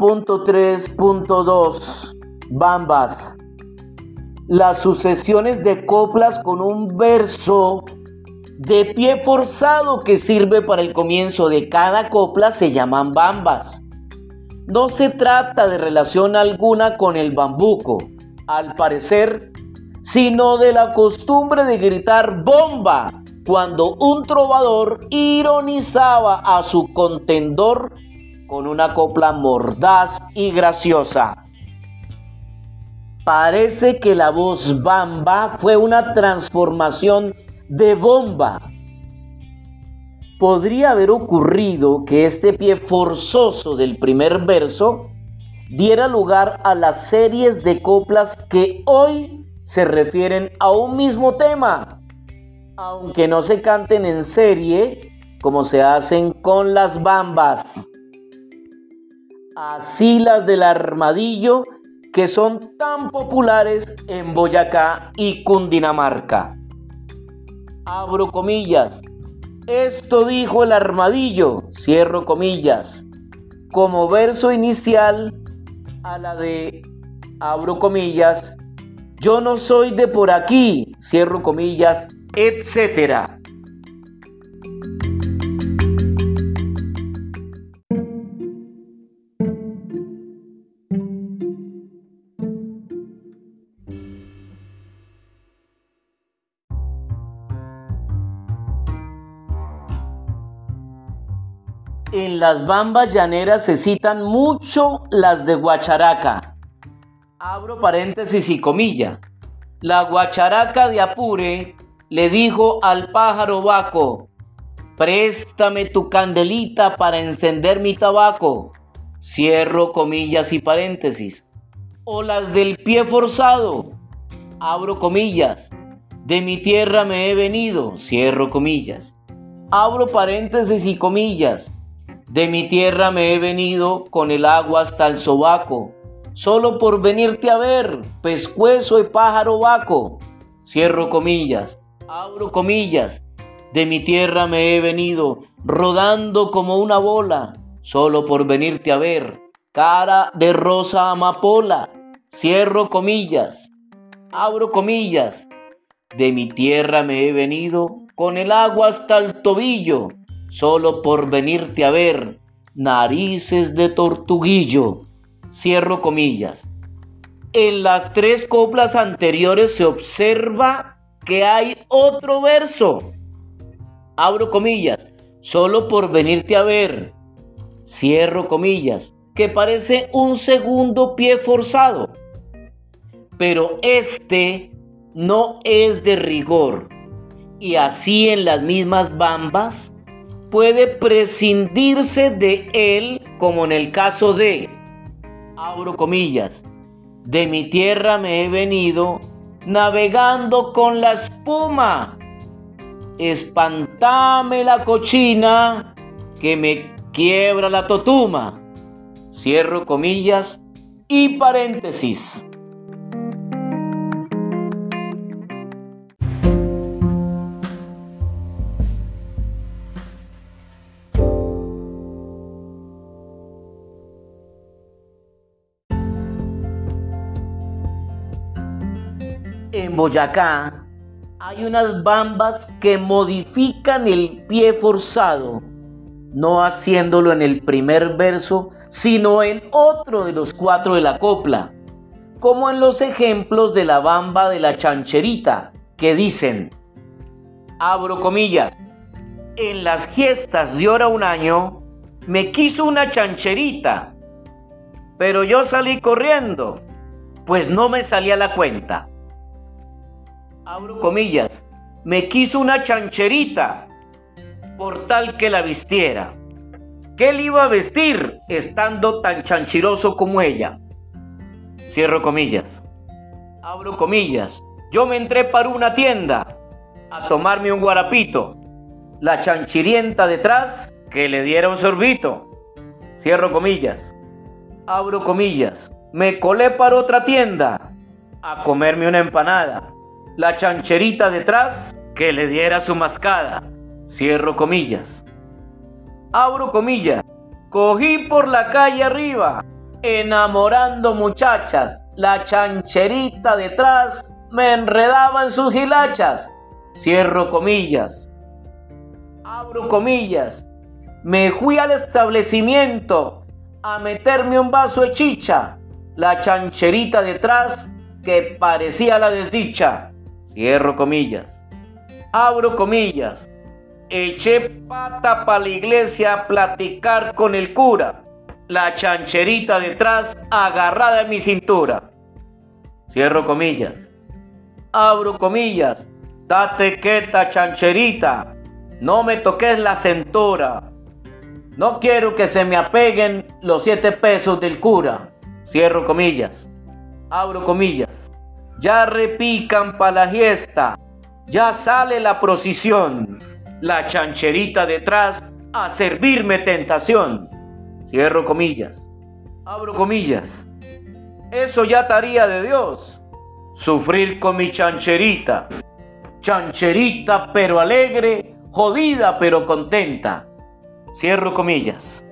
1.3.2 Bambas. Las sucesiones de coplas con un verso de pie forzado que sirve para el comienzo de cada copla se llaman bambas. No se trata de relación alguna con el bambuco, al parecer, sino de la costumbre de gritar bomba cuando un trovador ironizaba a su contendor con una copla mordaz y graciosa. Parece que la voz bamba fue una transformación de bomba. Podría haber ocurrido que este pie forzoso del primer verso diera lugar a las series de coplas que hoy se refieren a un mismo tema aunque no se canten en serie como se hacen con las bambas. Así las del armadillo que son tan populares en Boyacá y Cundinamarca. Abro comillas. Esto dijo el armadillo, cierro comillas, como verso inicial a la de, abro comillas, yo no soy de por aquí, cierro comillas, etcétera. En las bambas llaneras se citan mucho las de Guacharaca. Abro paréntesis y comilla. La Guacharaca de Apure le dijo al pájaro vaco, préstame tu candelita para encender mi tabaco. Cierro comillas y paréntesis. O las del pie forzado. Abro comillas. De mi tierra me he venido. Cierro comillas. Abro paréntesis y comillas. De mi tierra me he venido con el agua hasta el sobaco. Solo por venirte a ver, pescuezo y pájaro vaco. Cierro comillas abro comillas, de mi tierra me he venido, rodando como una bola, solo por venirte a ver, cara de rosa amapola, cierro comillas, abro comillas, de mi tierra me he venido, con el agua hasta el tobillo, solo por venirte a ver, narices de tortuguillo, cierro comillas. En las tres coplas anteriores se observa que hay otro verso. Abro comillas, solo por venirte a ver. Cierro comillas, que parece un segundo pie forzado. Pero este no es de rigor. Y así en las mismas bambas puede prescindirse de él como en el caso de, abro comillas, de mi tierra me he venido navegando con la espuma. Espantame la cochina que me quiebra la totuma. Cierro comillas y paréntesis. En Boyacá hay unas bambas que modifican el pie forzado, no haciéndolo en el primer verso, sino en otro de los cuatro de la copla, como en los ejemplos de la bamba de la chancherita, que dicen, abro comillas, en las fiestas de hora un año, me quiso una chancherita, pero yo salí corriendo, pues no me salía la cuenta abro comillas, me quiso una chancherita por tal que la vistiera. ¿Qué le iba a vestir estando tan chanchiroso como ella? Cierro comillas. Abro comillas. Yo me entré para una tienda a tomarme un guarapito. La chanchirienta detrás que le diera un sorbito. Cierro comillas. Abro comillas. Me colé para otra tienda a comerme una empanada la chancherita detrás que le diera su mascada. Cierro comillas. Abro comillas. Cogí por la calle arriba enamorando muchachas, la chancherita detrás me enredaba en sus hilachas. Cierro comillas. Abro comillas. Me fui al establecimiento a meterme un vaso de chicha. La chancherita detrás que parecía la desdicha. Cierro comillas. Abro comillas. Eché pata para la iglesia a platicar con el cura. La chancherita detrás agarrada en mi cintura. Cierro comillas. Abro comillas. Date quieta, chancherita. No me toques la cintura. No quiero que se me apeguen los siete pesos del cura. Cierro comillas. Abro comillas. Ya repican pa' la fiesta. Ya sale la procesión la chancherita detrás a servirme tentación. Cierro comillas. Abro comillas. Eso ya estaría de Dios. Sufrir con mi chancherita. Chancherita pero alegre, jodida pero contenta. Cierro comillas.